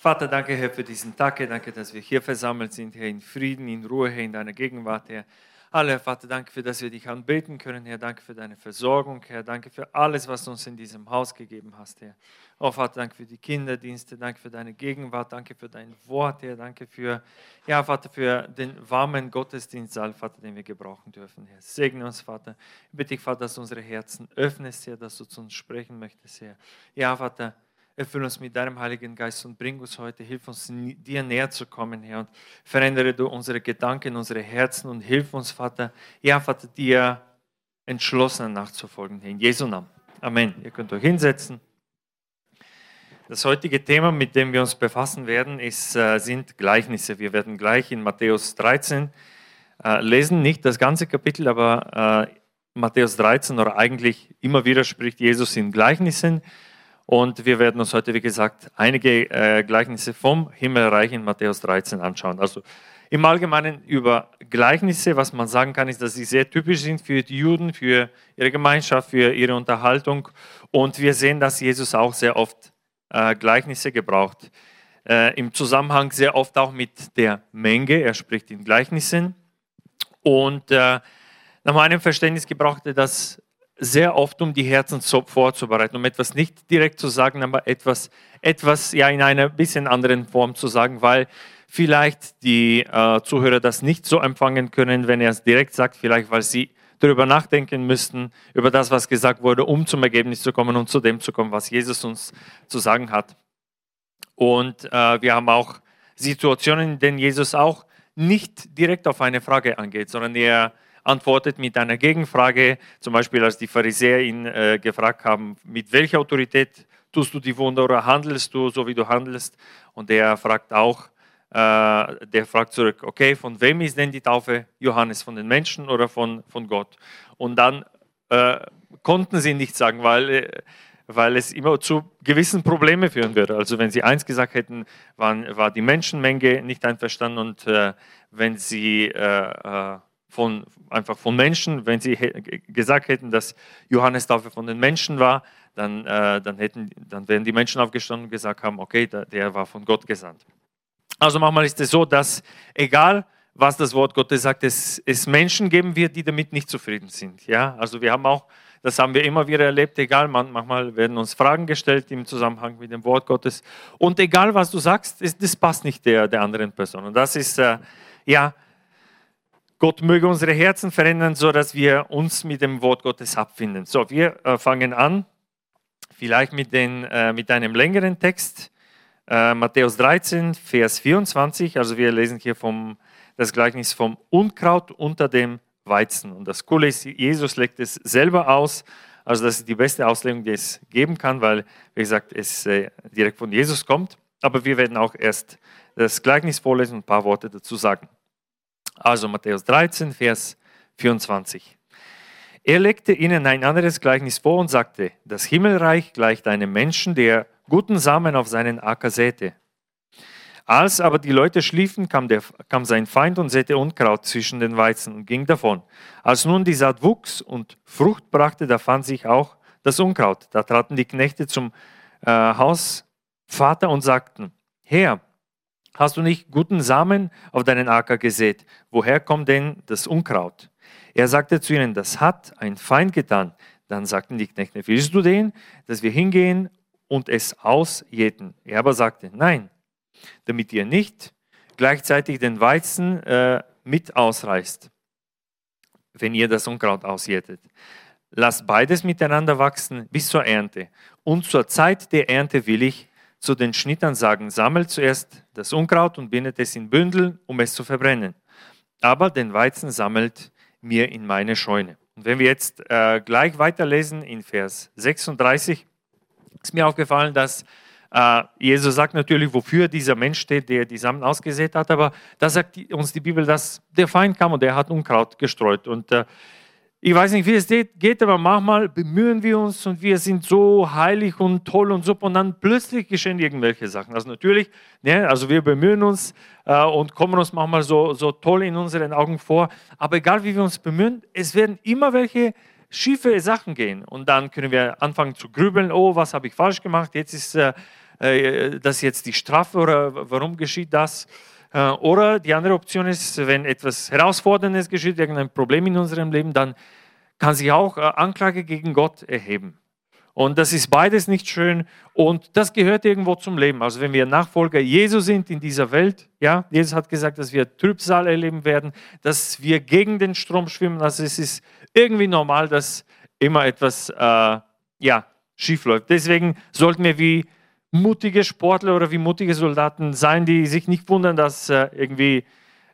Vater, danke, Herr, für diesen Tag. Danke, dass wir hier versammelt sind, Herr, in Frieden, in Ruhe, Herr, in deiner Gegenwart, Herr. Alle, Herr Vater, danke für, dass wir dich anbeten können, Herr. Danke für deine Versorgung, Herr. Danke für alles, was du uns in diesem Haus gegeben hast, Herr. Oh, Vater, danke für die Kinderdienste, danke für deine Gegenwart, danke für dein Wort, Herr. Danke für, ja, Vater, für den warmen Gottesdienstsaal, Vater, den wir gebrauchen dürfen, Herr. Segne uns, Vater. Ich bitte dich, Vater, dass du unsere Herzen öffnest, Herr, dass du zu uns sprechen möchtest, Herr. Ja, Vater, Erfülle uns mit deinem Heiligen Geist und bring uns heute, hilf uns dir näher zu kommen, Herr. Und verändere du unsere Gedanken, unsere Herzen und hilf uns, Vater, ja, Vater, dir entschlossen nachzufolgen, Herr. In Jesu Namen. Amen. Ihr könnt euch hinsetzen. Das heutige Thema, mit dem wir uns befassen werden, ist, äh, sind Gleichnisse. Wir werden gleich in Matthäus 13 äh, lesen, nicht das ganze Kapitel, aber äh, Matthäus 13 oder eigentlich immer wieder spricht Jesus in Gleichnissen. Und wir werden uns heute, wie gesagt, einige äh, Gleichnisse vom Himmelreich in Matthäus 13 anschauen. Also im Allgemeinen über Gleichnisse, was man sagen kann, ist, dass sie sehr typisch sind für die Juden, für ihre Gemeinschaft, für ihre Unterhaltung. Und wir sehen, dass Jesus auch sehr oft äh, Gleichnisse gebraucht. Äh, Im Zusammenhang sehr oft auch mit der Menge. Er spricht in Gleichnissen. Und äh, nach meinem Verständnis gebraucht er das sehr oft, um die Herzen vorzubereiten, um etwas nicht direkt zu sagen, aber etwas, etwas ja in einer bisschen anderen Form zu sagen, weil vielleicht die äh, Zuhörer das nicht so empfangen können, wenn er es direkt sagt, vielleicht weil sie darüber nachdenken müssten, über das, was gesagt wurde, um zum Ergebnis zu kommen und zu dem zu kommen, was Jesus uns zu sagen hat. Und äh, wir haben auch Situationen, in denen Jesus auch nicht direkt auf eine Frage angeht, sondern er antwortet mit einer Gegenfrage, zum Beispiel als die Pharisäer ihn äh, gefragt haben, mit welcher Autorität tust du die Wunder oder handelst du so, wie du handelst? Und der fragt auch, äh, der fragt zurück, okay, von wem ist denn die Taufe Johannes, von den Menschen oder von, von Gott? Und dann äh, konnten sie nicht sagen, weil, äh, weil es immer zu gewissen Problemen führen würde. Also wenn sie eins gesagt hätten, waren, war die Menschenmenge nicht einverstanden und äh, wenn sie äh, von, einfach von Menschen. Wenn sie gesagt hätten, dass Johannes Taufe von den Menschen war, dann, äh, dann, hätten, dann wären die Menschen aufgestanden und gesagt haben, okay, der, der war von Gott gesandt. Also manchmal ist es so, dass egal, was das Wort Gottes sagt, es, es Menschen geben wird, die damit nicht zufrieden sind. Ja, also wir haben auch, das haben wir immer wieder erlebt, egal, manchmal werden uns Fragen gestellt im Zusammenhang mit dem Wort Gottes und egal, was du sagst, das passt nicht der, der anderen Person. Und das ist, äh, ja, Gott möge unsere Herzen verändern, so dass wir uns mit dem Wort Gottes abfinden. So, wir äh, fangen an, vielleicht mit, den, äh, mit einem längeren Text. Äh, Matthäus 13, Vers 24. Also wir lesen hier vom, das Gleichnis vom Unkraut unter dem Weizen. Und das Coole ist, Jesus legt es selber aus. Also das ist die beste Auslegung, die es geben kann, weil, wie gesagt, es äh, direkt von Jesus kommt. Aber wir werden auch erst das Gleichnis vorlesen und ein paar Worte dazu sagen. Also Matthäus 13, Vers 24. Er legte ihnen ein anderes Gleichnis vor und sagte, das Himmelreich gleicht einem Menschen, der guten Samen auf seinen Acker säte. Als aber die Leute schliefen, kam, der, kam sein Feind und säte Unkraut zwischen den Weizen und ging davon. Als nun die Saat wuchs und Frucht brachte, da fand sich auch das Unkraut. Da traten die Knechte zum äh, Hausvater und sagten, Herr, Hast du nicht guten Samen auf deinen Acker gesät? Woher kommt denn das Unkraut? Er sagte zu ihnen, das hat ein Feind getan. Dann sagten die Knechte, willst du den, dass wir hingehen und es ausjäten? Er aber sagte, nein, damit ihr nicht gleichzeitig den Weizen äh, mit ausreißt, wenn ihr das Unkraut ausjätet. Lasst beides miteinander wachsen bis zur Ernte. Und zur Zeit der Ernte will ich zu den Schnittern sagen, sammelt zuerst das Unkraut und bindet es in Bündel, um es zu verbrennen. Aber den Weizen sammelt mir in meine Scheune. Und wenn wir jetzt äh, gleich weiterlesen in Vers 36, ist mir aufgefallen, dass äh, Jesus sagt natürlich, wofür dieser Mensch steht, der die Samen ausgesät hat, aber da sagt uns die Bibel, dass der Feind kam und der hat Unkraut gestreut. Und äh, ich weiß nicht, wie es geht, aber manchmal bemühen wir uns und wir sind so heilig und toll und super und dann plötzlich geschehen irgendwelche Sachen. Also natürlich, ne, also wir bemühen uns äh, und kommen uns manchmal so, so toll in unseren Augen vor, aber egal wie wir uns bemühen, es werden immer welche schiefe Sachen gehen und dann können wir anfangen zu grübeln, oh, was habe ich falsch gemacht, jetzt ist äh, äh, das jetzt die Strafe oder warum geschieht das? Äh, oder die andere Option ist, wenn etwas Herausforderndes geschieht, irgendein Problem in unserem Leben, dann kann sich auch äh, Anklage gegen Gott erheben. Und das ist beides nicht schön und das gehört irgendwo zum Leben. Also wenn wir Nachfolger Jesu sind in dieser Welt, ja, Jesus hat gesagt, dass wir Trübsal erleben werden, dass wir gegen den Strom schwimmen. Also es ist irgendwie normal, dass immer etwas, äh, ja, schief läuft. Deswegen sollten wir wie mutige Sportler oder wie mutige Soldaten sein, die sich nicht wundern, dass äh, irgendwie,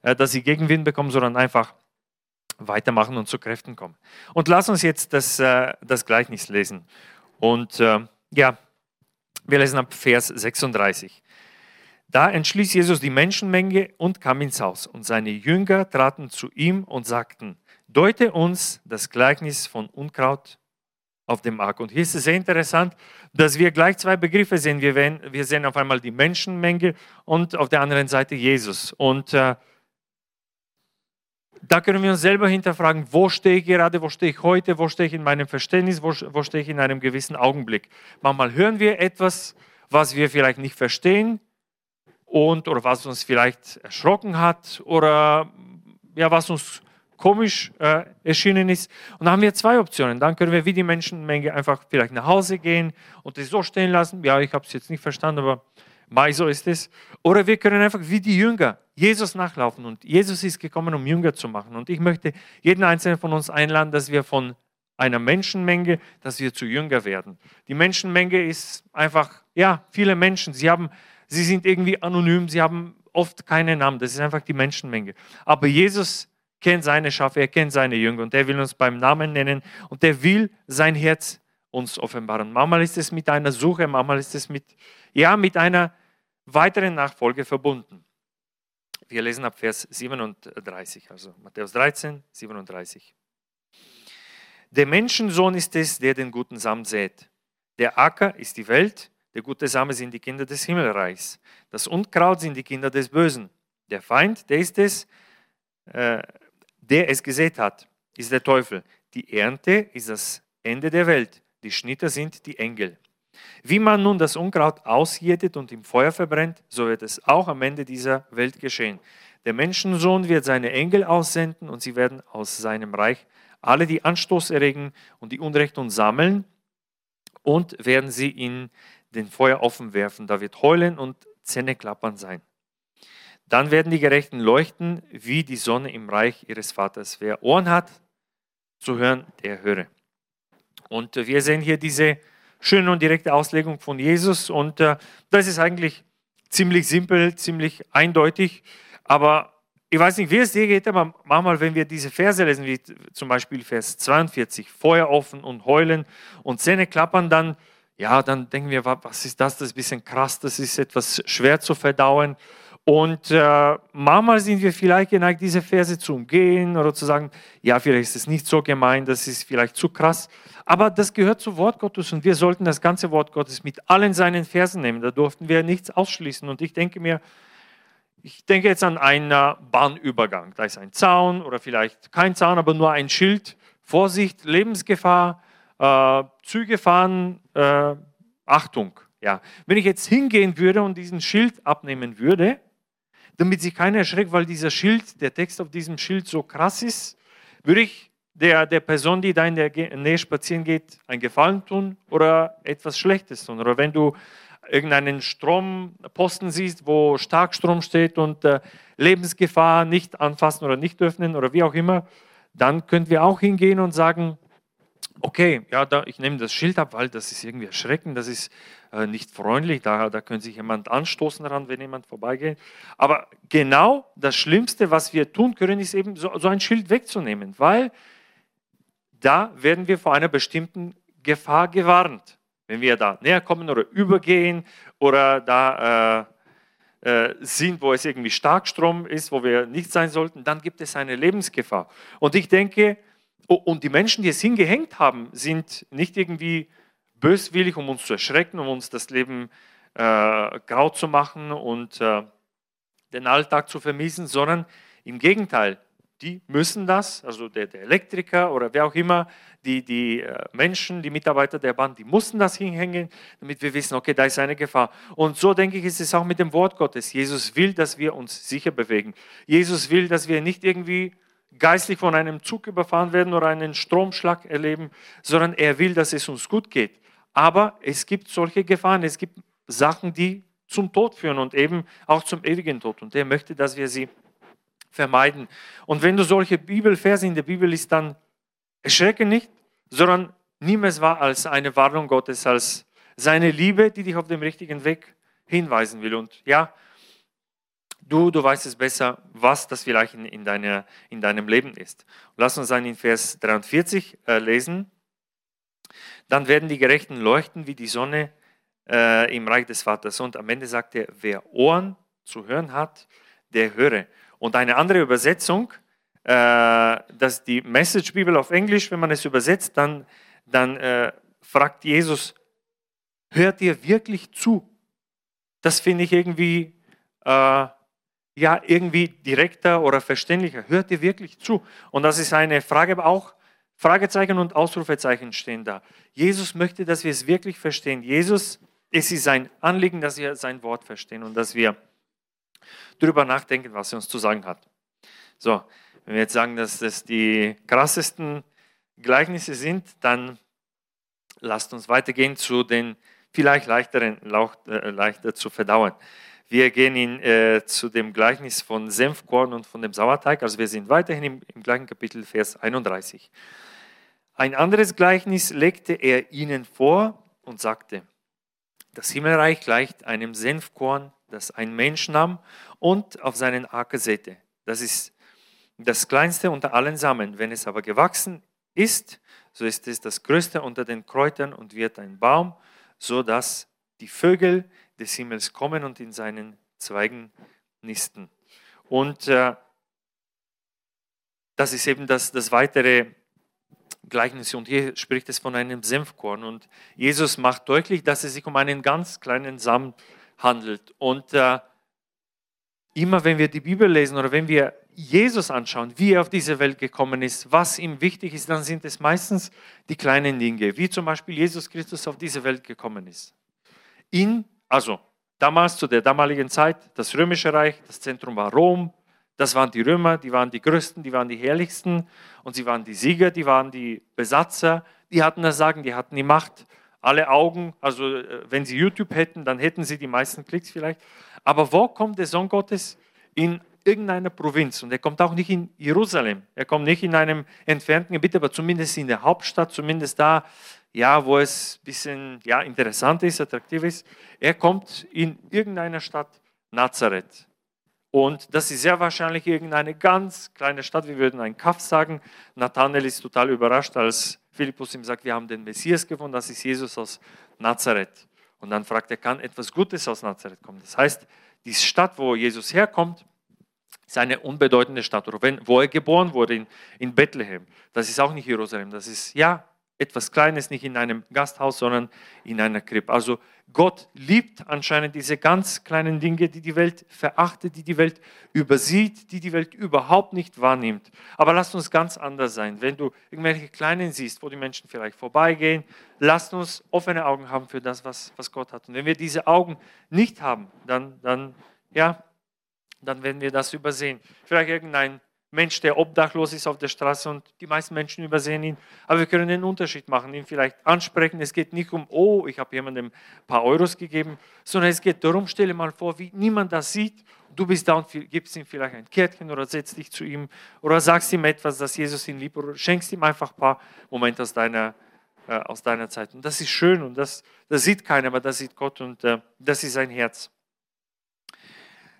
äh, dass sie Gegenwind bekommen, sondern einfach weitermachen und zu Kräften kommen. Und lass uns jetzt das, äh, das Gleichnis lesen. Und äh, ja, wir lesen ab Vers 36. Da entschließt Jesus die Menschenmenge und kam ins Haus. Und seine Jünger traten zu ihm und sagten, deute uns das Gleichnis von Unkraut auf dem Markt. Und hier ist es sehr interessant, dass wir gleich zwei Begriffe sehen. Wir, wir sehen auf einmal die Menschenmenge und auf der anderen Seite Jesus. Und äh, da können wir uns selber hinterfragen, wo stehe ich gerade, wo stehe ich heute, wo stehe ich in meinem Verständnis, wo, wo stehe ich in einem gewissen Augenblick. Manchmal hören wir etwas, was wir vielleicht nicht verstehen und oder was uns vielleicht erschrocken hat oder ja, was uns komisch äh, erschienen ist. Und da haben wir zwei Optionen. Dann können wir wie die Menschenmenge einfach vielleicht nach Hause gehen und das so stehen lassen. Ja, ich habe es jetzt nicht verstanden, aber Mai, so ist es. Oder wir können einfach wie die Jünger Jesus nachlaufen. Und Jesus ist gekommen, um Jünger zu machen. Und ich möchte jeden einzelnen von uns einladen, dass wir von einer Menschenmenge, dass wir zu Jünger werden. Die Menschenmenge ist einfach, ja, viele Menschen. Sie, haben, sie sind irgendwie anonym, sie haben oft keinen Namen. Das ist einfach die Menschenmenge. Aber Jesus kennt seine Schafe, er kennt seine Jünger und er will uns beim Namen nennen und er will sein Herz uns offenbaren. Manchmal ist es mit einer Suche, manchmal ist es mit, ja, mit einer weiteren Nachfolge verbunden. Wir lesen ab Vers 37, also Matthäus 13, 37. Der Menschensohn ist es, der den guten Samen sät. Der Acker ist die Welt, der gute Same sind die Kinder des Himmelreichs. Das Unkraut sind die Kinder des Bösen. Der Feind, der ist es, äh, der es gesät hat, ist der Teufel. Die Ernte ist das Ende der Welt. Die Schnitter sind die Engel. Wie man nun das Unkraut ausjätet und im Feuer verbrennt, so wird es auch am Ende dieser Welt geschehen. Der Menschensohn wird seine Engel aussenden und sie werden aus seinem Reich alle, die Anstoß erregen und die Unrecht und sammeln und werden sie in den Feuer offen werfen. Da wird Heulen und Zähneklappern sein. Dann werden die Gerechten leuchten wie die Sonne im Reich ihres Vaters. Wer Ohren hat zu hören, der höre. Und wir sehen hier diese schöne und direkte Auslegung von Jesus. Und äh, das ist eigentlich ziemlich simpel, ziemlich eindeutig. Aber ich weiß nicht, wie es dir geht, aber manchmal, wenn wir diese Verse lesen, wie zum Beispiel Vers 42, Feuer offen und heulen und Zähne klappern, dann, ja, dann denken wir, was ist das? Das ist ein bisschen krass, das ist etwas schwer zu verdauen. Und äh, manchmal sind wir vielleicht geneigt, diese Verse zu umgehen oder zu sagen, ja, vielleicht ist es nicht so gemein, das ist vielleicht zu krass. Aber das gehört zu Wort Gottes und wir sollten das ganze Wort Gottes mit allen seinen Versen nehmen. Da durften wir nichts ausschließen. Und ich denke mir, ich denke jetzt an einen Bahnübergang. Da ist ein Zaun oder vielleicht kein Zaun, aber nur ein Schild. Vorsicht, Lebensgefahr, äh, Züge fahren, äh, Achtung. Ja. Wenn ich jetzt hingehen würde und diesen Schild abnehmen würde, damit sich keiner erschreckt, weil dieser Schild, der Text auf diesem Schild so krass ist, würde ich der, der Person, die da in der Nähe spazieren geht, einen Gefallen tun oder etwas Schlechtes tun. Oder wenn du irgendeinen Stromposten siehst, wo Starkstrom steht und äh, Lebensgefahr nicht anfassen oder nicht öffnen oder wie auch immer, dann können wir auch hingehen und sagen, okay, ja, da, ich nehme das Schild ab, weil das ist irgendwie erschreckend, das ist äh, nicht freundlich, da, da könnte sich jemand anstoßen daran, wenn jemand vorbeigeht. Aber genau das Schlimmste, was wir tun können, ist eben so, so ein Schild wegzunehmen, weil da werden wir vor einer bestimmten Gefahr gewarnt. Wenn wir da näher kommen oder übergehen oder da äh, äh, sind, wo es irgendwie Starkstrom ist, wo wir nicht sein sollten, dann gibt es eine Lebensgefahr. Und ich denke, und die Menschen, die es hingehängt haben, sind nicht irgendwie böswillig, um uns zu erschrecken, um uns das Leben äh, grau zu machen und äh, den Alltag zu vermiesen, sondern im Gegenteil, die müssen das, also der, der Elektriker oder wer auch immer, die, die äh, Menschen, die Mitarbeiter der Bahn, die mussten das hinhängen, damit wir wissen, okay, da ist eine Gefahr. Und so denke ich, ist es auch mit dem Wort Gottes. Jesus will, dass wir uns sicher bewegen. Jesus will, dass wir nicht irgendwie geistlich von einem Zug überfahren werden oder einen Stromschlag erleben, sondern er will, dass es uns gut geht. Aber es gibt solche Gefahren, es gibt Sachen, die zum Tod führen und eben auch zum ewigen Tod. Und er möchte, dass wir sie vermeiden. Und wenn du solche Bibelverse in der Bibel liest, dann erschrecke nicht, sondern nimm es wahr als eine Warnung Gottes, als seine Liebe, die dich auf dem richtigen Weg hinweisen will. Und ja, du, du weißt es besser, was das vielleicht in, in, deiner, in deinem Leben ist. lass uns dann in Vers 43 äh, lesen. Dann werden die Gerechten leuchten wie die Sonne äh, im Reich des Vaters. Und am Ende sagt er, wer Ohren zu hören hat, der höre. Und eine andere Übersetzung, äh, dass die Message Bibel auf Englisch, wenn man es übersetzt, dann, dann äh, fragt Jesus, hört ihr wirklich zu? Das finde ich irgendwie, äh, ja, irgendwie direkter oder verständlicher. Hört ihr wirklich zu? Und das ist eine Frage, aber auch Fragezeichen und Ausrufezeichen stehen da. Jesus möchte, dass wir es wirklich verstehen. Jesus, es ist sein Anliegen, dass wir sein Wort verstehen und dass wir darüber nachdenken, was er uns zu sagen hat. So, wenn wir jetzt sagen, dass das die krassesten Gleichnisse sind, dann lasst uns weitergehen zu den vielleicht leichteren, äh, leichter zu verdauen. Wir gehen in, äh, zu dem Gleichnis von Senfkorn und von dem Sauerteig. Also wir sind weiterhin im, im gleichen Kapitel, Vers 31. Ein anderes Gleichnis legte er ihnen vor und sagte, das Himmelreich gleicht einem Senfkorn, das ein Mensch nahm und auf seinen Acker säte. Das ist das kleinste unter allen Samen. Wenn es aber gewachsen ist, so ist es das größte unter den Kräutern und wird ein Baum, so dass die Vögel des Himmels kommen und in seinen Zweigen nisten. Und äh, das ist eben das, das weitere Gleichnis. Und hier spricht es von einem Senfkorn. Und Jesus macht deutlich, dass es sich um einen ganz kleinen Samen handelt. Und äh, immer wenn wir die Bibel lesen oder wenn wir Jesus anschauen, wie er auf diese Welt gekommen ist, was ihm wichtig ist, dann sind es meistens die kleinen Dinge, wie zum Beispiel Jesus Christus auf diese Welt gekommen ist. In, also damals zu der damaligen Zeit, das römische Reich, das Zentrum war Rom, das waren die Römer, die waren die größten, die waren die herrlichsten und sie waren die Sieger, die waren die Besatzer, die hatten das Sagen, die hatten die Macht, alle Augen, also äh, wenn sie YouTube hätten, dann hätten sie die meisten Klicks vielleicht. Aber wo kommt der Sohn Gottes? In irgendeiner Provinz. Und er kommt auch nicht in Jerusalem. Er kommt nicht in einem entfernten Gebiet, aber zumindest in der Hauptstadt, zumindest da, ja, wo es ein bisschen ja, interessant ist, attraktiv ist. Er kommt in irgendeiner Stadt Nazareth. Und das ist sehr wahrscheinlich irgendeine ganz kleine Stadt. Wir würden ein Kaff sagen. Nathanael ist total überrascht, als Philippus ihm sagt, wir haben den Messias gefunden, das ist Jesus aus Nazareth. Und dann fragt er, kann etwas Gutes aus Nazareth kommen? Das heißt, die Stadt, wo Jesus herkommt, ist eine unbedeutende Stadt. Oder wo er geboren wurde, in, in Bethlehem. Das ist auch nicht Jerusalem. Das ist ja etwas Kleines, nicht in einem Gasthaus, sondern in einer Krippe. Also Gott liebt anscheinend diese ganz kleinen Dinge, die die Welt verachtet, die die Welt übersieht, die die Welt überhaupt nicht wahrnimmt. Aber lasst uns ganz anders sein. Wenn du irgendwelche Kleinen siehst, wo die Menschen vielleicht vorbeigehen, lasst uns offene Augen haben für das, was, was Gott hat. Und wenn wir diese Augen nicht haben, dann, dann, ja, dann werden wir das übersehen. Vielleicht irgendein Mensch, der obdachlos ist auf der Straße und die meisten Menschen übersehen ihn. Aber wir können den Unterschied machen, ihn vielleicht ansprechen. Es geht nicht um, oh, ich habe jemandem ein paar Euros gegeben, sondern es geht darum, stelle mal vor, wie niemand das sieht. Du bist da und gibst ihm vielleicht ein Kärtchen oder setzt dich zu ihm oder sagst ihm etwas, dass Jesus ihn liebt oder schenkst ihm einfach ein paar Momente aus deiner, äh, aus deiner Zeit. Und das ist schön und das, das sieht keiner, aber das sieht Gott und äh, das ist sein Herz.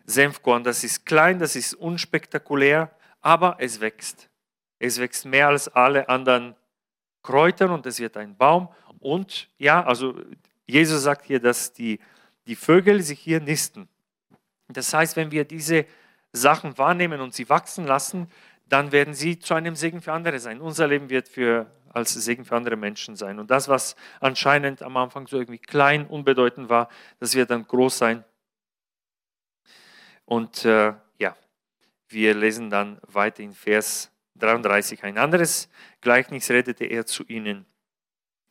Senfkorn, das ist klein, das ist unspektakulär, aber es wächst. Es wächst mehr als alle anderen Kräutern und es wird ein Baum. Und ja, also Jesus sagt hier, dass die, die Vögel sich hier nisten. Das heißt, wenn wir diese Sachen wahrnehmen und sie wachsen lassen, dann werden sie zu einem Segen für andere sein. Unser Leben wird für, als Segen für andere Menschen sein. Und das, was anscheinend am Anfang so irgendwie klein, unbedeutend war, das wird dann groß sein. Und äh, wir lesen dann weiter in Vers 33. Ein anderes Gleichnis redete er zu ihnen.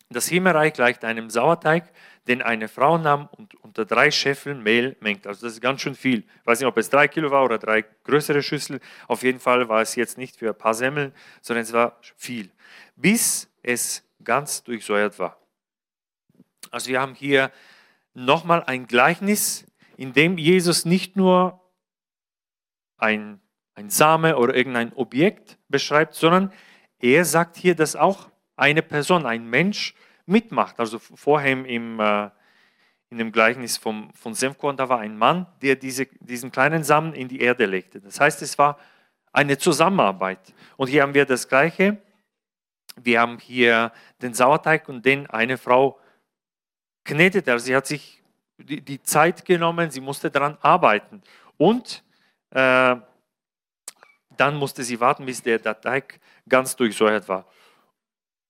Das Himmelreich gleicht einem Sauerteig, den eine Frau nahm und unter drei Scheffeln Mehl mengt. Also das ist ganz schön viel. Ich weiß nicht, ob es drei Kilo war oder drei größere Schüssel. Auf jeden Fall war es jetzt nicht für ein paar Semmeln, sondern es war viel. Bis es ganz durchsäuert war. Also wir haben hier nochmal ein Gleichnis, in dem Jesus nicht nur ein, ein Same oder irgendein Objekt beschreibt, sondern er sagt hier, dass auch eine Person, ein Mensch mitmacht. Also vorher im, äh, in dem Gleichnis vom, von Senfkorn, da war ein Mann, der diese, diesen kleinen Samen in die Erde legte. Das heißt, es war eine Zusammenarbeit. Und hier haben wir das Gleiche. Wir haben hier den Sauerteig und den eine Frau knetet. Also sie hat sich die, die Zeit genommen, sie musste daran arbeiten. Und äh, dann musste sie warten, bis der, Teig ganz durchsäuert war.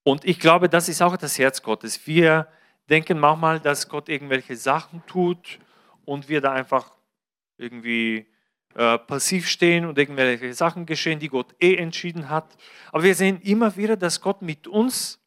Und ich glaube, das ist auch das Herz Gottes. Wir denken manchmal, dass Gott irgendwelche Sachen tut und wir da einfach irgendwie äh, passiv stehen und irgendwelche Sachen geschehen, die Gott eh entschieden hat. Aber wir sehen immer wieder, dass Gott mit uns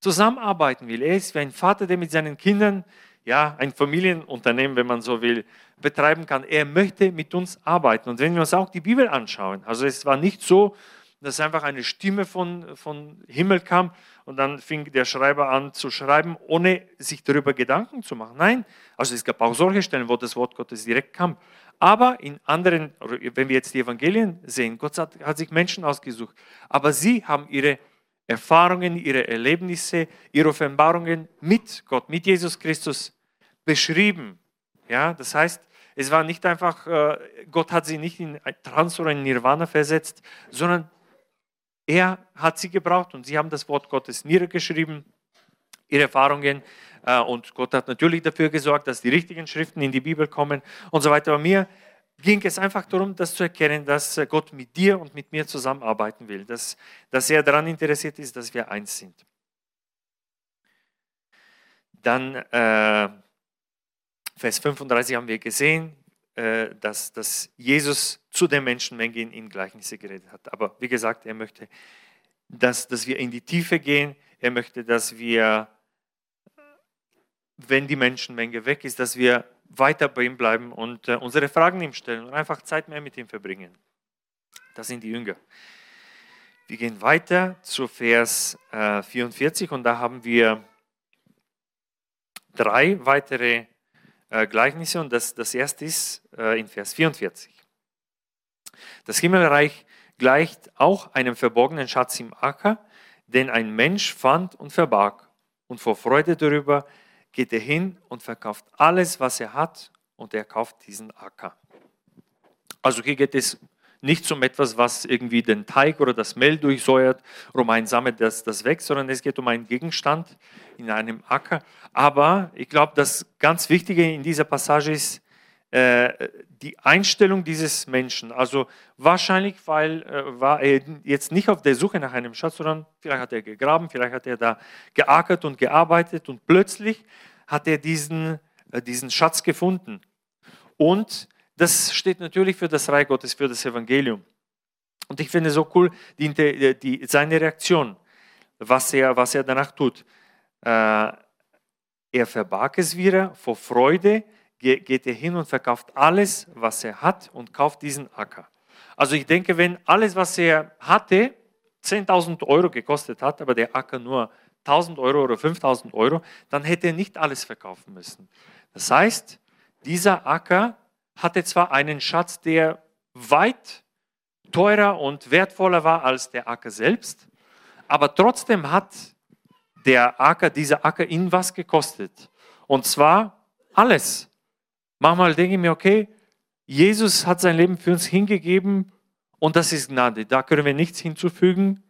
zusammenarbeiten will. Er ist wie ein Vater, der mit seinen Kindern ja, ein Familienunternehmen, wenn man so will, betreiben kann. Er möchte mit uns arbeiten. Und wenn wir uns auch die Bibel anschauen, also es war nicht so, dass einfach eine Stimme von, von Himmel kam und dann fing der Schreiber an zu schreiben, ohne sich darüber Gedanken zu machen. Nein, also es gab auch solche Stellen, wo das Wort Gottes direkt kam. Aber in anderen, wenn wir jetzt die Evangelien sehen, Gott hat, hat sich Menschen ausgesucht, aber sie haben ihre Erfahrungen, ihre Erlebnisse, ihre Offenbarungen mit Gott, mit Jesus Christus beschrieben. Ja, das heißt, es war nicht einfach, äh, Gott hat sie nicht in Trans oder in Nirvana versetzt, sondern er hat sie gebraucht und sie haben das Wort Gottes niedergeschrieben, ihre Erfahrungen. Äh, und Gott hat natürlich dafür gesorgt, dass die richtigen Schriften in die Bibel kommen und so weiter. Aber mir ging es einfach darum, das zu erkennen, dass äh, Gott mit dir und mit mir zusammenarbeiten will, dass, dass er daran interessiert ist, dass wir eins sind. Dann äh, Vers 35 haben wir gesehen, äh, dass, dass Jesus zu den Menschenmenge in, in Gleichnisse geredet hat. Aber wie gesagt, er möchte, dass, dass wir in die Tiefe gehen. Er möchte, dass wir, wenn die Menschenmenge weg ist, dass wir weiter bei ihm bleiben und äh, unsere Fragen ihm stellen und einfach Zeit mehr mit ihm verbringen. Das sind die Jünger. Wir gehen weiter zu Vers äh, 44 und da haben wir drei weitere äh, Gleichnisse und das, das erste ist äh, in Vers 44. Das Himmelreich gleicht auch einem verborgenen Schatz im Acker, den ein Mensch fand und verbarg. Und vor Freude darüber geht er hin und verkauft alles, was er hat, und er kauft diesen Acker. Also hier geht es nicht um etwas, was irgendwie den Teig oder das Mehl durchsäuert, um ein Samen, das, das wächst, sondern es geht um einen Gegenstand in einem Acker. Aber ich glaube, das ganz Wichtige in dieser Passage ist die Einstellung dieses Menschen. Also wahrscheinlich, weil äh, war er jetzt nicht auf der Suche nach einem Schatz, sondern vielleicht hat er gegraben, vielleicht hat er da geackert und gearbeitet und plötzlich hat er diesen, äh, diesen Schatz gefunden. Und das steht natürlich für das Reich Gottes, für das Evangelium. Und ich finde so cool, die, die, seine Reaktion, was er, was er danach tut. Äh, er verbarg es wieder vor Freude, geht er hin und verkauft alles, was er hat und kauft diesen Acker. Also ich denke, wenn alles, was er hatte, 10.000 Euro gekostet hat, aber der Acker nur 1.000 Euro oder 5.000 Euro, dann hätte er nicht alles verkaufen müssen. Das heißt, dieser Acker hatte zwar einen Schatz, der weit teurer und wertvoller war als der Acker selbst, aber trotzdem hat der Acker, dieser Acker ihn was gekostet. Und zwar alles. Manchmal denke ich mir, okay, Jesus hat sein Leben für uns hingegeben und das ist Gnade. Da können wir nichts hinzufügen.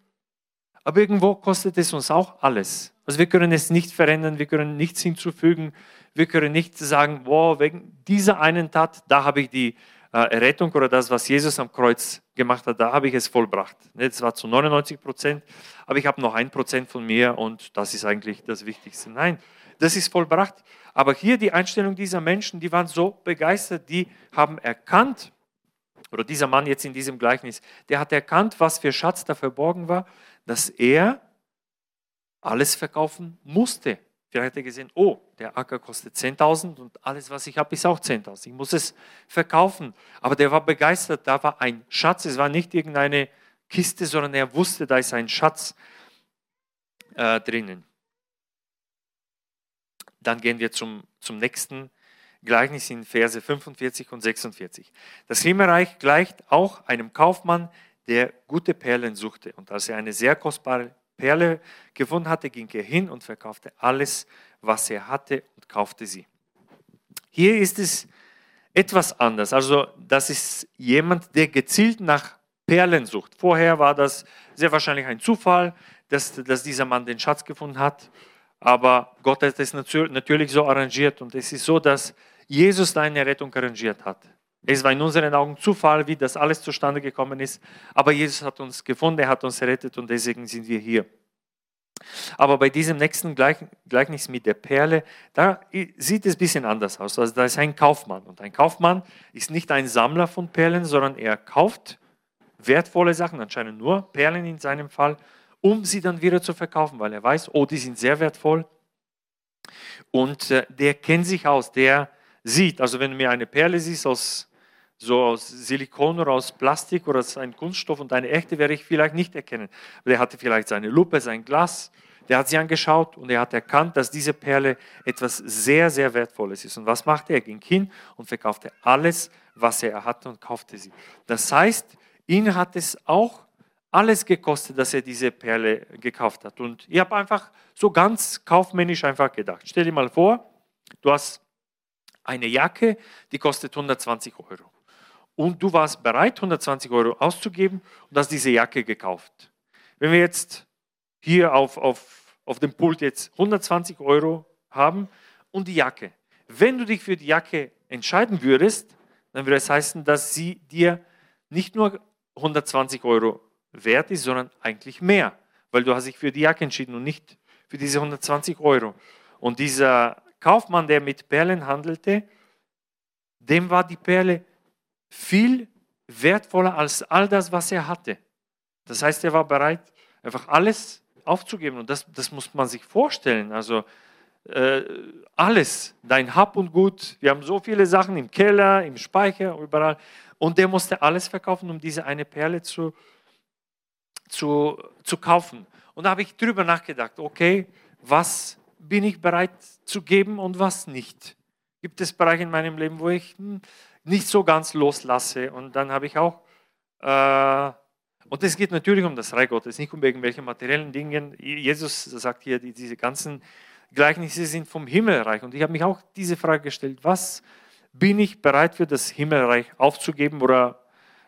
Aber irgendwo kostet es uns auch alles. Also wir können es nicht verändern, wir können nichts hinzufügen, wir können nicht sagen, wow, wegen dieser einen Tat, da habe ich die äh, Errettung oder das, was Jesus am Kreuz gemacht hat, da habe ich es vollbracht. Das war zu 99 Prozent, aber ich habe noch ein Prozent von mir und das ist eigentlich das Wichtigste. Nein, das ist vollbracht. Aber hier die Einstellung dieser Menschen, die waren so begeistert, die haben erkannt, oder dieser Mann jetzt in diesem Gleichnis, der hat erkannt, was für Schatz da verborgen war, dass er alles verkaufen musste. Vielleicht hat er gesehen, oh, der Acker kostet 10.000 und alles, was ich habe, ist auch 10.000. Ich muss es verkaufen. Aber der war begeistert, da war ein Schatz. Es war nicht irgendeine Kiste, sondern er wusste, da ist ein Schatz äh, drinnen. Dann gehen wir zum, zum nächsten Gleichnis in Verse 45 und 46. Das Himmelreich gleicht auch einem Kaufmann, der gute Perlen suchte. Und als er eine sehr kostbare Perle gefunden hatte, ging er hin und verkaufte alles, was er hatte und kaufte sie. Hier ist es etwas anders. Also das ist jemand, der gezielt nach Perlen sucht. Vorher war das sehr wahrscheinlich ein Zufall, dass, dass dieser Mann den Schatz gefunden hat. Aber Gott hat es natürlich so arrangiert und es ist so, dass Jesus deine Rettung arrangiert hat. Es war in unseren Augen Zufall, wie das alles zustande gekommen ist, aber Jesus hat uns gefunden, er hat uns errettet und deswegen sind wir hier. Aber bei diesem nächsten Gleichnis mit der Perle, da sieht es ein bisschen anders aus. Also da ist ein Kaufmann und ein Kaufmann ist nicht ein Sammler von Perlen, sondern er kauft wertvolle Sachen, anscheinend nur Perlen in seinem Fall, um sie dann wieder zu verkaufen, weil er weiß, oh, die sind sehr wertvoll. Und äh, der kennt sich aus, der sieht, also wenn du mir eine Perle siehst aus so aus Silikon oder aus Plastik oder aus einem Kunststoff und eine echte werde ich vielleicht nicht erkennen. Der hatte vielleicht seine Lupe, sein Glas, der hat sie angeschaut und er hat erkannt, dass diese Perle etwas sehr, sehr Wertvolles ist. Und was machte er? Er ging hin und verkaufte alles, was er hatte und kaufte sie. Das heißt, ihn hat es auch alles gekostet, dass er diese Perle gekauft hat. Und ich habe einfach so ganz kaufmännisch einfach gedacht. Stell dir mal vor, du hast eine Jacke, die kostet 120 Euro und du warst bereit, 120 Euro auszugeben und hast diese Jacke gekauft. Wenn wir jetzt hier auf, auf, auf dem Pult jetzt 120 Euro haben und die Jacke. Wenn du dich für die Jacke entscheiden würdest, dann würde es heißen, dass sie dir nicht nur 120 Euro wert ist, sondern eigentlich mehr, weil du hast dich für die Jacke entschieden und nicht für diese 120 Euro. Und dieser Kaufmann, der mit Perlen handelte, dem war die Perle viel wertvoller als all das, was er hatte. Das heißt, er war bereit, einfach alles aufzugeben. Und das, das muss man sich vorstellen. Also äh, alles, dein Hab und Gut. Wir haben so viele Sachen im Keller, im Speicher, überall. Und der musste alles verkaufen, um diese eine Perle zu, zu, zu kaufen. Und da habe ich drüber nachgedacht, okay, was bin ich bereit zu geben und was nicht? Gibt es Bereiche in meinem Leben, wo ich hm, nicht so ganz loslasse. Und dann habe ich auch, äh, und es geht natürlich um das Reich Gottes, nicht um irgendwelche materiellen Dinge. Jesus sagt hier, die, diese ganzen Gleichnisse sind vom Himmelreich. Und ich habe mich auch diese Frage gestellt, was bin ich bereit für das Himmelreich aufzugeben oder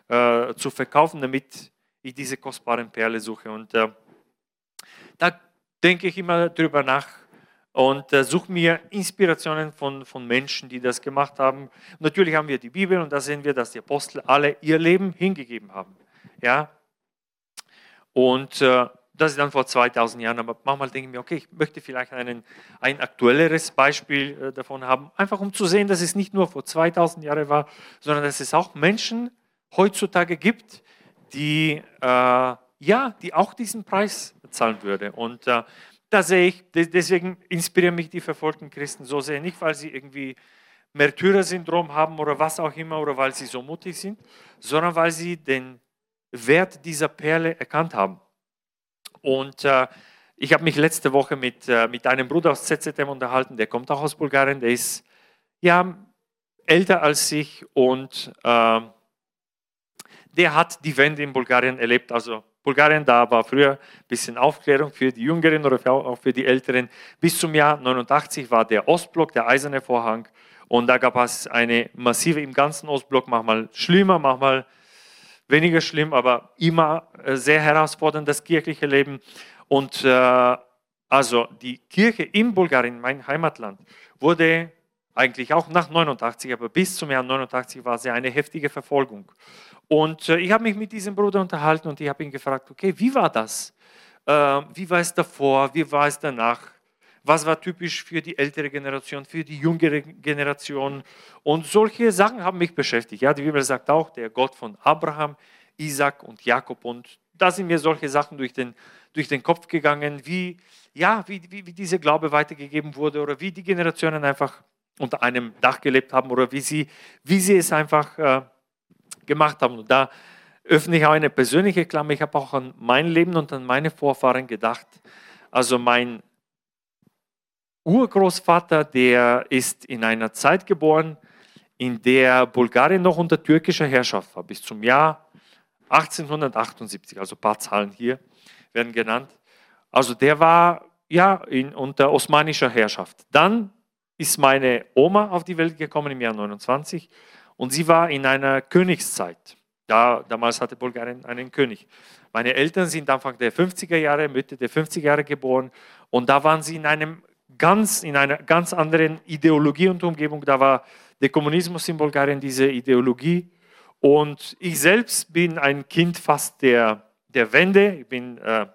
äh, zu verkaufen, damit ich diese kostbaren Perle suche. Und äh, da denke ich immer drüber nach, und äh, suche mir Inspirationen von, von Menschen, die das gemacht haben. natürlich haben wir die Bibel und da sehen wir, dass die Apostel alle ihr Leben hingegeben haben. Ja? Und äh, das ist dann vor 2000 Jahren, aber manchmal denke ich mir, okay, ich möchte vielleicht einen, ein aktuelleres Beispiel äh, davon haben, einfach um zu sehen, dass es nicht nur vor 2000 Jahren war, sondern dass es auch Menschen heutzutage gibt, die, äh, ja, die auch diesen Preis zahlen würden. Und äh, da sehe ich, deswegen inspirieren mich die verfolgten Christen so sehr, nicht weil sie irgendwie Märtyrersyndrom haben oder was auch immer oder weil sie so mutig sind, sondern weil sie den Wert dieser Perle erkannt haben. Und äh, ich habe mich letzte Woche mit, äh, mit einem Bruder aus ZZM unterhalten, der kommt auch aus Bulgarien, der ist ja älter als ich und äh, der hat die Wende in Bulgarien erlebt, also Bulgarien, da war früher ein bisschen Aufklärung für die Jüngeren oder auch für die Älteren. Bis zum Jahr 89 war der Ostblock, der eiserne Vorhang. Und da gab es eine massive im ganzen Ostblock, manchmal schlimmer, manchmal weniger schlimm, aber immer äh, sehr herausfordernd das kirchliche Leben. Und äh, also die Kirche in Bulgarien, mein Heimatland, wurde eigentlich auch nach 89, aber bis zum Jahr 89 war sie eine heftige Verfolgung. Und äh, ich habe mich mit diesem Bruder unterhalten und ich habe ihn gefragt, okay, wie war das? Äh, wie war es davor? Wie war es danach? was war typisch für die ältere Generation, für die jüngere Generation. Und solche Sachen haben mich beschäftigt. Ja, die Bibel sagt auch, der Gott von Abraham, Isaac und Jakob. Und da sind mir solche Sachen durch den, durch den Kopf gegangen, wie, ja, wie, wie, wie diese Glaube weitergegeben wurde oder wie die Generationen einfach unter einem Dach gelebt haben oder wie sie, wie sie es einfach äh, gemacht haben. Und da öffne ich auch eine persönliche Klammer. Ich habe auch an mein Leben und an meine Vorfahren gedacht. Also mein Urgroßvater, der ist in einer Zeit geboren, in der Bulgarien noch unter türkischer Herrschaft war, bis zum Jahr 1878, also ein paar Zahlen hier werden genannt. Also der war ja in, unter osmanischer Herrschaft. Dann ist meine Oma auf die Welt gekommen im Jahr 29 und sie war in einer Königszeit. Da, damals hatte Bulgarien einen König. Meine Eltern sind Anfang der 50er Jahre, Mitte der 50er Jahre geboren und da waren sie in einem ganz, in einer ganz anderen Ideologie und Umgebung. Da war der Kommunismus in Bulgarien diese Ideologie. Und ich selbst bin ein Kind fast der, der Wende. Ich bin äh,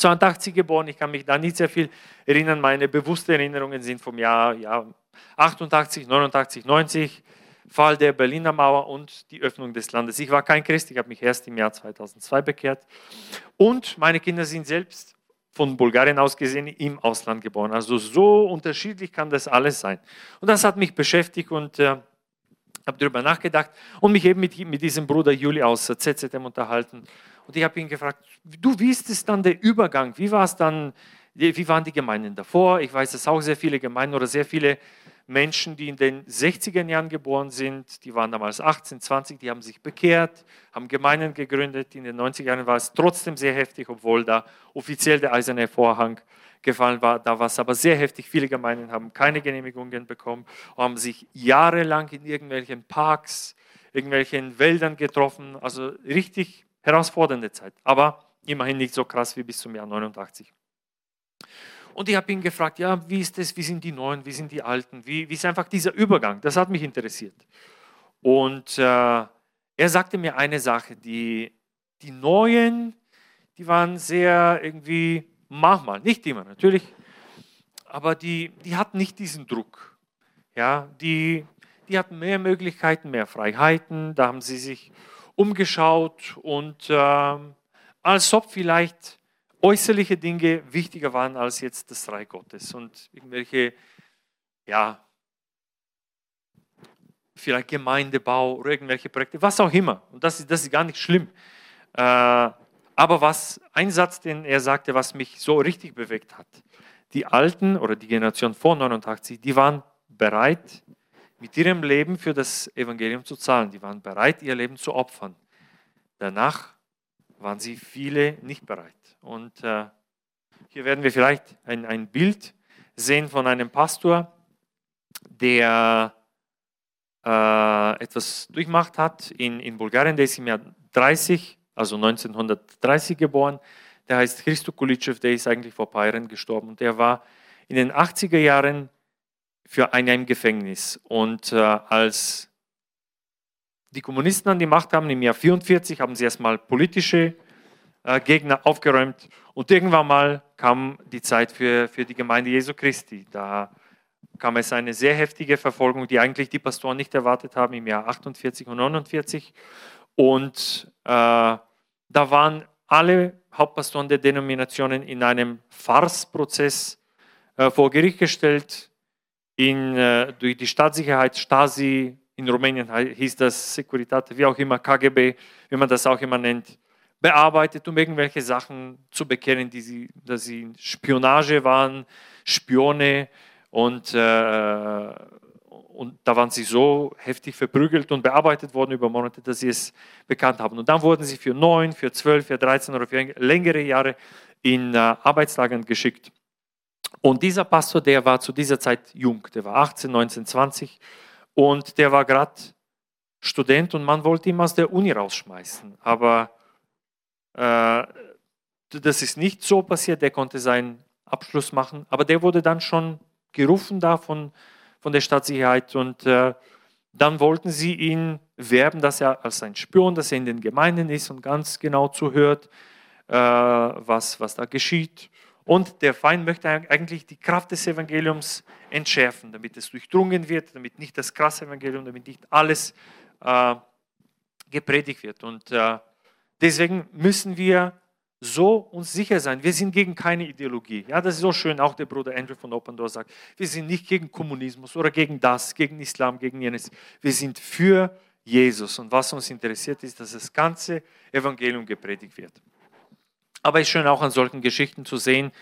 82 geboren. Ich kann mich da nicht sehr viel erinnern. Meine bewussten Erinnerungen sind vom Jahr, Jahr 88, 89, 90. Fall der Berliner Mauer und die Öffnung des Landes. Ich war kein Christ, ich habe mich erst im Jahr 2002 bekehrt. Und meine Kinder sind selbst von Bulgarien aus gesehen im Ausland geboren. Also so unterschiedlich kann das alles sein. Und das hat mich beschäftigt und äh, habe darüber nachgedacht und mich eben mit, mit diesem Bruder Juli aus ZZM unterhalten. Und ich habe ihn gefragt, du, wie ist es dann der Übergang? Wie war es dann, wie waren die Gemeinden davor? Ich weiß, dass auch sehr viele Gemeinden oder sehr viele Menschen, die in den 60er Jahren geboren sind, die waren damals 18, 20, die haben sich bekehrt, haben Gemeinden gegründet. In den 90er Jahren war es trotzdem sehr heftig, obwohl da offiziell der eiserne Vorhang gefallen war. Da war es aber sehr heftig. Viele Gemeinden haben keine Genehmigungen bekommen, haben sich jahrelang in irgendwelchen Parks, irgendwelchen Wäldern getroffen. Also richtig herausfordernde Zeit, aber immerhin nicht so krass wie bis zum Jahr 89. Und ich habe ihn gefragt, ja, wie ist das, wie sind die Neuen, wie sind die Alten, wie, wie ist einfach dieser Übergang? Das hat mich interessiert. Und äh, er sagte mir eine Sache, die, die Neuen, die waren sehr irgendwie, manchmal, nicht immer natürlich, aber die, die hatten nicht diesen Druck. Ja, die, die hatten mehr Möglichkeiten, mehr Freiheiten, da haben sie sich umgeschaut und äh, als ob vielleicht äußerliche Dinge wichtiger waren als jetzt das Reich Gottes und irgendwelche, ja, vielleicht Gemeindebau oder irgendwelche Projekte, was auch immer. Und das ist, das ist gar nicht schlimm. Äh, aber was, ein Satz, den er sagte, was mich so richtig bewegt hat, die Alten oder die Generation vor 89, die waren bereit, mit ihrem Leben für das Evangelium zu zahlen. Die waren bereit, ihr Leben zu opfern. Danach waren sie viele nicht bereit. Und äh, hier werden wir vielleicht ein, ein Bild sehen von einem Pastor, der äh, etwas durchmacht hat in, in Bulgarien. Der ist im Jahr 30, also 1930 geboren. Der heißt Christo Kulitschew, der ist eigentlich vor ein paar Jahren gestorben. Und der war in den 80er Jahren für ein Jahr im Gefängnis. Und äh, als die Kommunisten an die Macht haben, im Jahr 1944, haben sie erstmal politische äh, Gegner aufgeräumt. Und irgendwann mal kam die Zeit für, für die Gemeinde Jesu Christi. Da kam es eine sehr heftige Verfolgung, die eigentlich die Pastoren nicht erwartet haben im Jahr 48 und 49. Und äh, da waren alle Hauptpastoren der Denominationen in einem Farce-Prozess äh, vor Gericht gestellt, in, äh, durch die Staatssicherheit, Stasi, in Rumänien hieß das Securitate, wie auch immer, KGB, wie man das auch immer nennt bearbeitet, um irgendwelche Sachen zu bekennen, die sie, dass sie Spionage waren, Spione und, äh, und da waren sie so heftig verprügelt und bearbeitet worden über Monate, dass sie es bekannt haben. Und dann wurden sie für neun, für zwölf, für 13 oder für längere Jahre in äh, Arbeitslagern geschickt. Und dieser Pastor, der war zu dieser Zeit jung, der war 18, 19, 20 und der war gerade Student und man wollte ihn aus der Uni rausschmeißen. Aber äh, das ist nicht so passiert, der konnte seinen Abschluss machen, aber der wurde dann schon gerufen da von, von der Stadtsicherheit und äh, dann wollten sie ihn werben, dass er als ein Spion, dass er in den Gemeinden ist und ganz genau zuhört, äh, was, was da geschieht. Und der Feind möchte eigentlich die Kraft des Evangeliums entschärfen, damit es durchdrungen wird, damit nicht das krasse Evangelium, damit nicht alles äh, gepredigt wird. Und äh, deswegen müssen wir so uns sicher sein. Wir sind gegen keine Ideologie. Ja, das ist so schön. Auch der Bruder Andrew von Open Door sagt, wir sind nicht gegen Kommunismus oder gegen das, gegen Islam, gegen jenes. Wir sind für Jesus. Und was uns interessiert ist, dass das ganze Evangelium gepredigt wird. Aber es ist schön auch an solchen Geschichten zu sehen,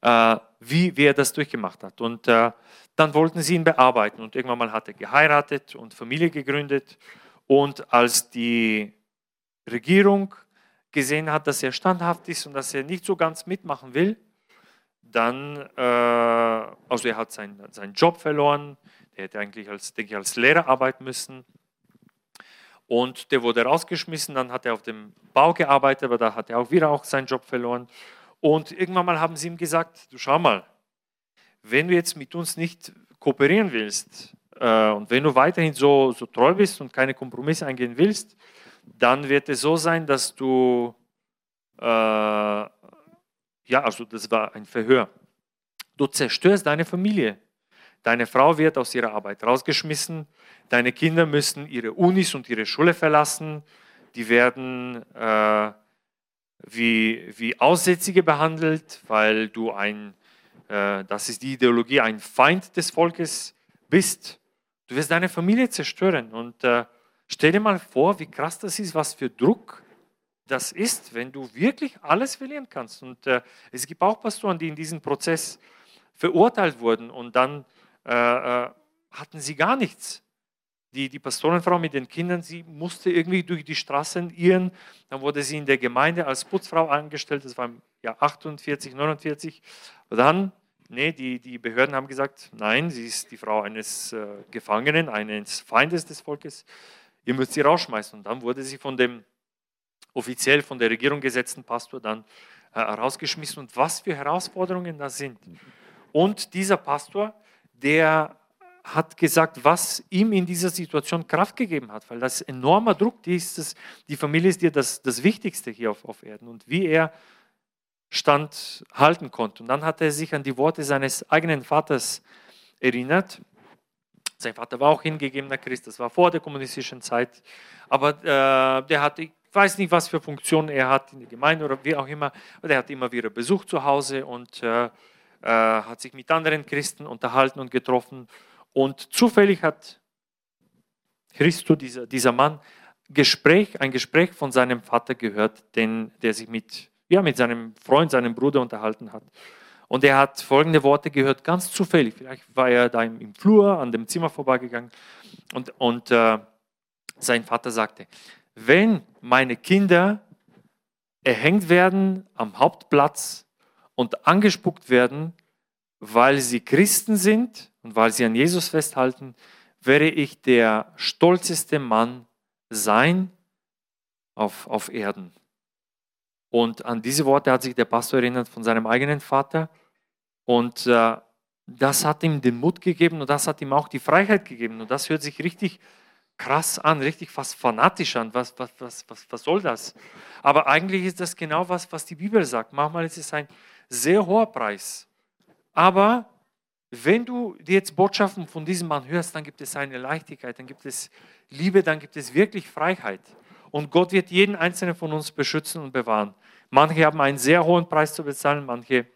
äh, wie wer das durchgemacht hat. Und äh, dann wollten sie ihn bearbeiten. Und irgendwann mal hat er geheiratet und Familie gegründet. Und als die Regierung gesehen hat, dass er standhaft ist und dass er nicht so ganz mitmachen will, dann, äh, also er hat sein, seinen Job verloren, der hätte eigentlich als, denke ich, als Lehrer arbeiten müssen. Und der wurde rausgeschmissen, dann hat er auf dem Bau gearbeitet, aber da hat er auch wieder auch seinen Job verloren. Und irgendwann mal haben sie ihm gesagt, du schau mal, wenn du jetzt mit uns nicht kooperieren willst äh, und wenn du weiterhin so, so treu bist und keine Kompromisse eingehen willst, dann wird es so sein, dass du, äh, ja, also das war ein Verhör, du zerstörst deine Familie. Deine Frau wird aus ihrer Arbeit rausgeschmissen, deine Kinder müssen ihre Unis und ihre Schule verlassen, die werden äh, wie, wie Aussätzige behandelt, weil du ein, äh, das ist die Ideologie, ein Feind des Volkes bist. Du wirst deine Familie zerstören und äh, Stell dir mal vor, wie krass das ist, was für Druck das ist, wenn du wirklich alles verlieren kannst. Und äh, es gibt auch Pastoren, die in diesem Prozess verurteilt wurden und dann äh, äh, hatten sie gar nichts. Die, die Pastorenfrau mit den Kindern, sie musste irgendwie durch die Straßen irren. Dann wurde sie in der Gemeinde als Putzfrau angestellt, das war im Jahr 48, 49. Und dann, nee, die, die Behörden haben gesagt, nein, sie ist die Frau eines äh, Gefangenen, eines Feindes des Volkes ihr müsst sie rausschmeißen. Und dann wurde sie von dem offiziell von der Regierung gesetzten Pastor dann äh, rausgeschmissen. Und was für Herausforderungen da sind. Und dieser Pastor, der hat gesagt, was ihm in dieser Situation Kraft gegeben hat, weil das enormer Druck, ist das, die Familie ist dir das, das Wichtigste hier auf, auf Erden und wie er stand halten konnte. Und dann hat er sich an die Worte seines eigenen Vaters erinnert, sein Vater war auch hingegebener Christ, das war vor der kommunistischen Zeit. Aber äh, der hatte, ich weiß nicht, was für Funktionen er hat in der Gemeinde oder wie auch immer, aber der hat immer wieder Besuch zu Hause und äh, äh, hat sich mit anderen Christen unterhalten und getroffen. Und zufällig hat Christo, dieser, dieser Mann, Gespräch, ein Gespräch von seinem Vater gehört, den, der sich mit, ja, mit seinem Freund, seinem Bruder unterhalten hat. Und er hat folgende Worte gehört, ganz zufällig. Vielleicht war er da im, Flur an dem Zimmer vorbeigegangen. Und, und äh, sein Vater sagte, wenn meine Kinder erhängt werden am Hauptplatz und angespuckt werden, weil sie Christen sind und weil sie an Jesus festhalten, werde ich der stolzeste Mann sein auf, auf Erden. Und an diese Worte hat sich der Pastor erinnert von seinem eigenen Vater. Und äh, das hat ihm den Mut gegeben und das hat ihm auch die Freiheit gegeben. Und das hört sich richtig krass an, richtig fast fanatisch an. Was, was, was, was, was soll das? Aber eigentlich ist das genau was, was die Bibel sagt. Manchmal ist es ein sehr hoher Preis. Aber wenn du jetzt Botschaften von diesem Mann hörst, dann gibt es eine Leichtigkeit, dann gibt es Liebe, dann gibt es wirklich Freiheit. Und Gott wird jeden einzelnen von uns beschützen und bewahren. Manche haben einen sehr hohen Preis zu bezahlen, manche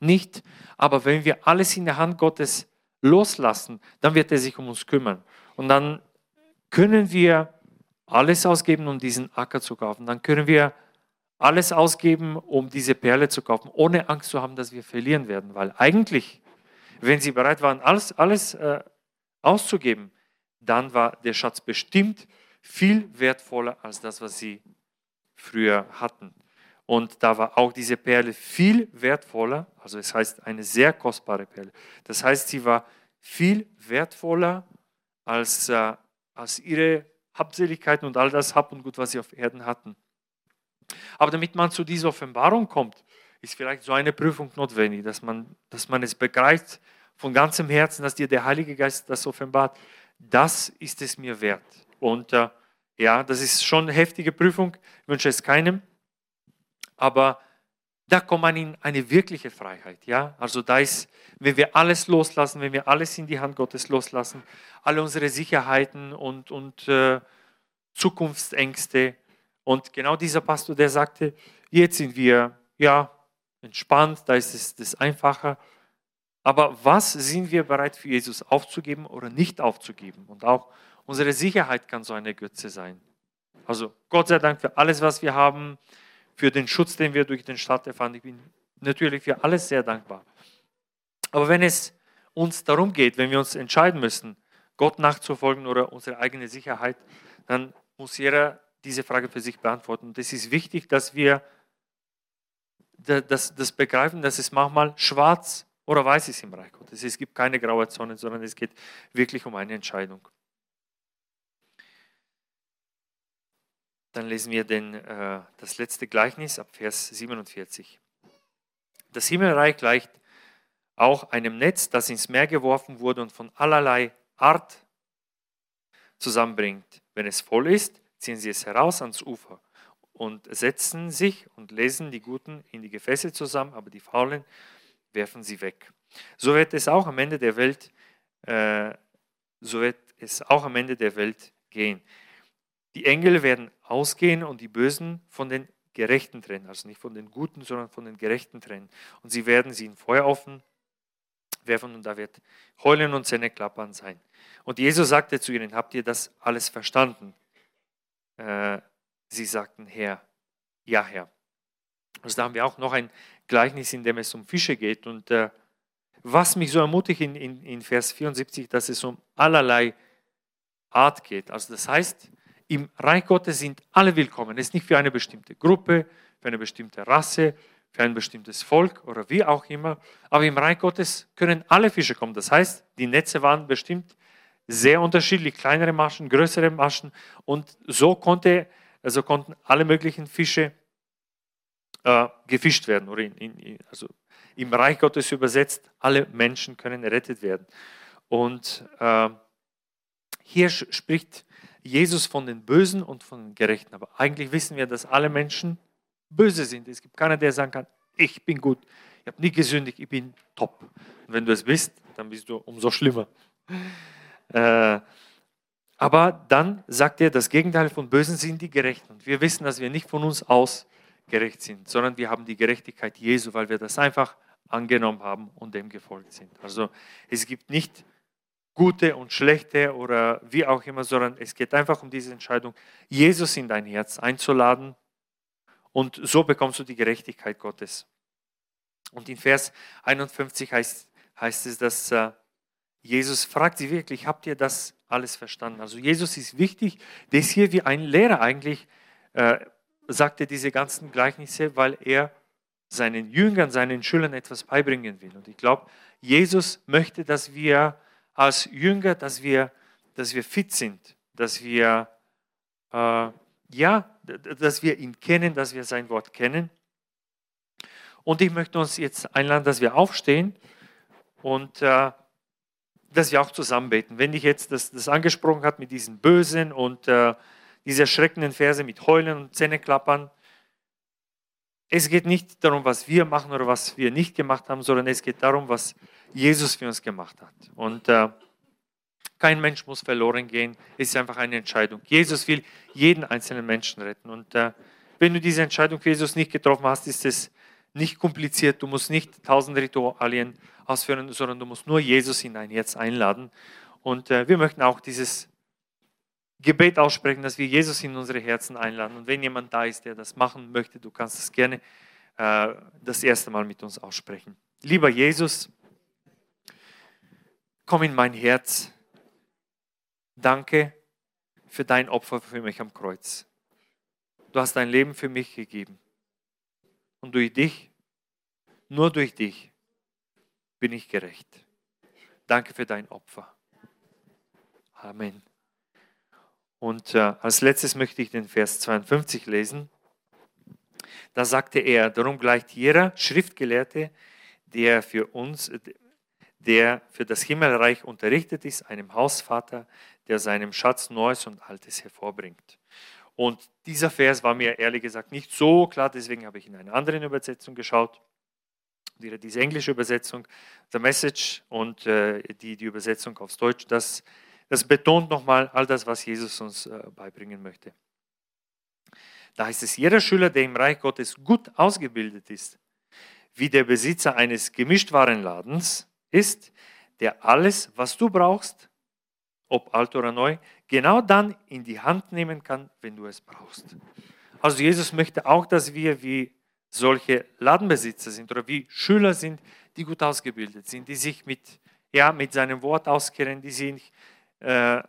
nicht. Aber wenn wir alles in der Hand Gottes loslassen, dann wird er sich um uns kümmern. Und dann können wir alles ausgeben, um diesen Acker zu kaufen. Dann können wir alles ausgeben, um diese Perle zu kaufen, ohne Angst zu haben, dass wir verlieren werden. Weil eigentlich, wenn sie bereit waren, alles, alles äh, auszugeben, dann war der Schatz bestimmt viel wertvoller als das, was sie früher hatten. Und da war auch diese Perle viel wertvoller, also es heißt eine sehr kostbare Perle. Das heißt, sie war viel wertvoller als, äh, als ihre Habseligkeiten und all das Hab und Gut, was sie auf Erden hatten. Aber damit man zu dieser Offenbarung kommt, ist vielleicht so eine Prüfung notwendig, dass man, dass man es begreift von ganzem Herzen, dass dir der Heilige Geist das offenbart. Das ist es mir wert. Und äh, ja, das ist schon eine heftige Prüfung, ich wünsche es keinem. Aber da kommt man in eine wirkliche Freiheit. Ja? Also da ist, wenn wir alles loslassen, wenn wir alles in die Hand Gottes loslassen, alle unsere Sicherheiten und, und äh, Zukunftsängste. Und genau dieser Pastor, der sagte, jetzt sind wir ja entspannt, da ist es das einfacher. Aber was sind wir bereit für Jesus aufzugeben oder nicht aufzugeben? Und auch unsere Sicherheit kann so eine Götze sein. Also Gott sei Dank für alles, was wir haben, für den Schutz, den wir durch den Staat erfahren. Ich bin natürlich für alles sehr dankbar. Aber wenn es uns darum geht, wenn wir uns entscheiden müssen, Gott nachzufolgen oder unsere eigene Sicherheit, dann muss jeder diese Frage für sich beantworten. Und es ist wichtig, dass wir das, das begreifen, dass es manchmal schwarz oder weiß ist im Reich Gottes. Es gibt keine graue Zone, sondern es geht wirklich um eine Entscheidung. Dann lesen wir den, äh, das letzte Gleichnis ab Vers 47. Das Himmelreich gleicht auch einem Netz, das ins Meer geworfen wurde und von allerlei Art zusammenbringt. Wenn es voll ist, ziehen sie es heraus ans Ufer und setzen sich und lesen die Guten in die Gefäße zusammen, aber die Faulen werfen sie weg. So wird es auch am Ende der Welt, äh, so wird es auch am Ende der Welt gehen. Die Engel werden ausgehen und die Bösen von den Gerechten trennen. Also nicht von den Guten, sondern von den Gerechten trennen. Und sie werden sie in Feuerofen werfen und da wird Heulen und Zähneklappern sein. Und Jesus sagte zu ihnen, habt ihr das alles verstanden? Äh, sie sagten, Herr, ja Herr. Also da haben wir auch noch ein Gleichnis, in dem es um Fische geht. Und äh, was mich so ermutigt in, in, in Vers 74, dass es um allerlei Art geht. Also das heißt, im Reich Gottes sind alle willkommen. Es ist nicht für eine bestimmte Gruppe, für eine bestimmte Rasse, für ein bestimmtes Volk oder wie auch immer. Aber im Reich Gottes können alle Fische kommen. Das heißt, die Netze waren bestimmt sehr unterschiedlich, kleinere Maschen, größere Maschen. Und so konnte, also konnten alle möglichen Fische äh, gefischt werden. Oder in, in, also im Reich Gottes übersetzt, alle Menschen können errettet werden. Und äh, hier spricht Jesus von den Bösen und von den Gerechten. Aber eigentlich wissen wir, dass alle Menschen böse sind. Es gibt keiner, der sagen kann, ich bin gut, ich habe nie gesündigt, ich bin top. Und wenn du es bist, dann bist du umso schlimmer. Äh, aber dann sagt er, das Gegenteil von Bösen sind die Gerechten. Und wir wissen, dass wir nicht von uns aus gerecht sind, sondern wir haben die Gerechtigkeit Jesu, weil wir das einfach angenommen haben und dem gefolgt sind. Also es gibt nicht gute und schlechte oder wie auch immer, sondern es geht einfach um diese Entscheidung, Jesus in dein Herz einzuladen und so bekommst du die Gerechtigkeit Gottes. Und in Vers 51 heißt, heißt es, dass äh, Jesus fragt sie wirklich, habt ihr das alles verstanden? Also Jesus ist wichtig, der ist hier wie ein Lehrer eigentlich, äh, sagt er diese ganzen Gleichnisse, weil er seinen Jüngern, seinen Schülern etwas beibringen will. Und ich glaube, Jesus möchte, dass wir als Jünger, dass wir, dass wir fit sind, dass wir, äh, ja, dass wir ihn kennen, dass wir sein Wort kennen. Und ich möchte uns jetzt einladen, dass wir aufstehen und äh, dass wir auch zusammen beten. Wenn ich jetzt das, das angesprochen habe mit diesen bösen und äh, diese erschreckenden Verse mit Heulen und Zähneklappern, es geht nicht darum, was wir machen oder was wir nicht gemacht haben, sondern es geht darum, was Jesus für uns gemacht hat. Und äh, kein Mensch muss verloren gehen. Es ist einfach eine Entscheidung. Jesus will jeden einzelnen Menschen retten. Und äh, wenn du diese Entscheidung für Jesus nicht getroffen hast, ist es nicht kompliziert. Du musst nicht tausend Ritualien ausführen, sondern du musst nur Jesus in dein Herz einladen. Und äh, wir möchten auch dieses Gebet aussprechen, dass wir Jesus in unsere Herzen einladen. Und wenn jemand da ist, der das machen möchte, du kannst es gerne äh, das erste Mal mit uns aussprechen. Lieber Jesus, komm in mein Herz. Danke für dein Opfer für mich am Kreuz. Du hast dein Leben für mich gegeben. Und durch dich, nur durch dich, bin ich gerecht. Danke für dein Opfer. Amen. Und äh, als letztes möchte ich den Vers 52 lesen. Da sagte er, darum gleicht jeder Schriftgelehrte, der für uns, der für das Himmelreich unterrichtet ist, einem Hausvater, der seinem Schatz Neues und Altes hervorbringt. Und dieser Vers war mir ehrlich gesagt nicht so klar, deswegen habe ich in einer anderen Übersetzung geschaut. Wieder diese englische Übersetzung, The Message und äh, die, die Übersetzung aufs Deutsch, das, das betont nochmal all das, was Jesus uns äh, beibringen möchte. Da heißt es, jeder Schüler, der im Reich Gottes gut ausgebildet ist, wie der Besitzer eines Gemischtwarenladens ist, der alles, was du brauchst, ob alt oder neu, genau dann in die Hand nehmen kann, wenn du es brauchst. Also Jesus möchte auch, dass wir wie solche Ladenbesitzer sind oder wie Schüler sind, die gut ausgebildet sind, die sich mit, ja, mit seinem Wort auskennen, die sich, äh,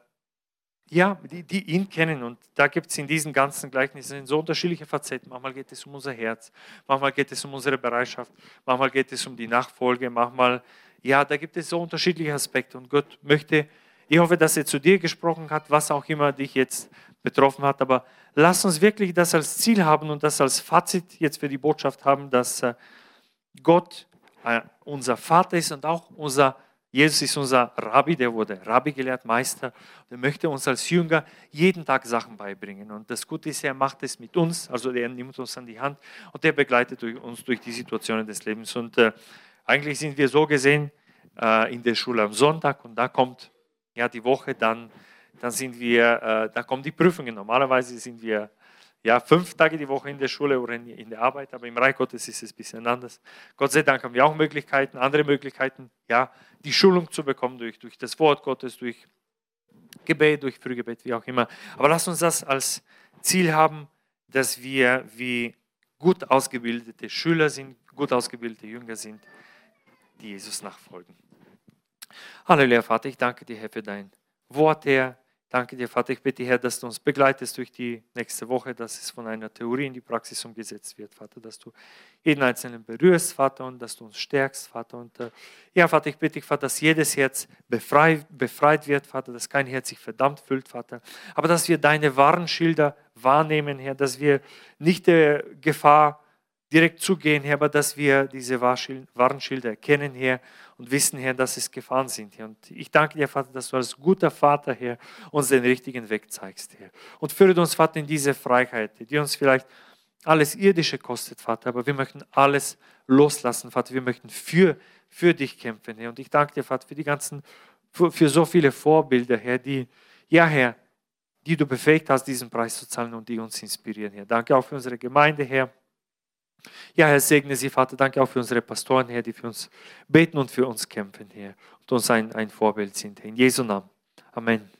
ja, die, die ihn kennen. Und da gibt es in diesen ganzen Gleichnissen so unterschiedliche Facetten. Manchmal geht es um unser Herz, manchmal geht es um unsere Bereitschaft, manchmal geht es um die Nachfolge, manchmal, ja, da gibt es so unterschiedliche Aspekte. Und Gott möchte, ich hoffe, dass er zu dir gesprochen hat, was auch immer dich jetzt betroffen hat. Aber lass uns wirklich das als Ziel haben und das als Fazit jetzt für die Botschaft haben, dass äh, Gott äh, unser Vater ist und auch unser Jesus ist unser Rabbi, der wurde Rabbi gelehrt, Meister. Der möchte uns als Jünger jeden Tag Sachen beibringen. Und das Gute ist, er macht es mit uns, also er nimmt uns an die Hand und er begleitet uns durch die Situationen des Lebens. Und äh, eigentlich sind wir so gesehen äh, in der Schule am Sonntag und da kommt ja die Woche, dann, dann sind wir, äh, da kommen die Prüfungen. Normalerweise sind wir ja, fünf Tage die Woche in der Schule oder in, in der Arbeit, aber im Reich Gottes ist es ein bisschen anders. Gott sei Dank haben wir auch Möglichkeiten, andere Möglichkeiten, ja, die Schulung zu bekommen durch, durch das Wort Gottes, durch Gebet, durch Frühgebet, wie auch immer. Aber lass uns das als Ziel haben, dass wir wie gut ausgebildete Schüler sind, gut ausgebildete Jünger sind, die Jesus nachfolgen. Halleluja, Vater, ich danke dir, Herr, für dein Wort, Herr. Danke dir, Vater. Ich bitte, Herr, dass du uns begleitest durch die nächste Woche, dass es von einer Theorie in die Praxis umgesetzt wird, Vater, dass du jeden Einzelnen berührst, Vater, und dass du uns stärkst, Vater. Und äh, ja, Vater, ich bitte dich, Vater, dass jedes Herz befreit, befreit wird, Vater, dass kein Herz sich verdammt fühlt, Vater, aber dass wir deine Warnschilder wahrnehmen, Herr, dass wir nicht der Gefahr direkt zugehen, Herr, aber dass wir diese Warnschilder erkennen, Herr, und wissen, Herr, dass es Gefahren sind, Herr. Und ich danke dir, Vater, dass du als guter Vater, Herr, uns den richtigen Weg zeigst, Herr. Und führe uns, Vater, in diese Freiheit, die uns vielleicht alles Irdische kostet, Vater, aber wir möchten alles loslassen, Vater. Wir möchten für, für dich kämpfen, Herr. Und ich danke dir, Vater, für die ganzen, für, für so viele Vorbilder, Herr, die, ja, Herr, die du befähigt hast, diesen Preis zu zahlen und die uns inspirieren, Herr. Danke auch für unsere Gemeinde, Herr. Ja, Herr, segne Sie, Vater. Danke auch für unsere Pastoren, Herr, die für uns beten und für uns kämpfen, Herr, und uns ein, ein Vorbild sind. In Jesu Namen. Amen.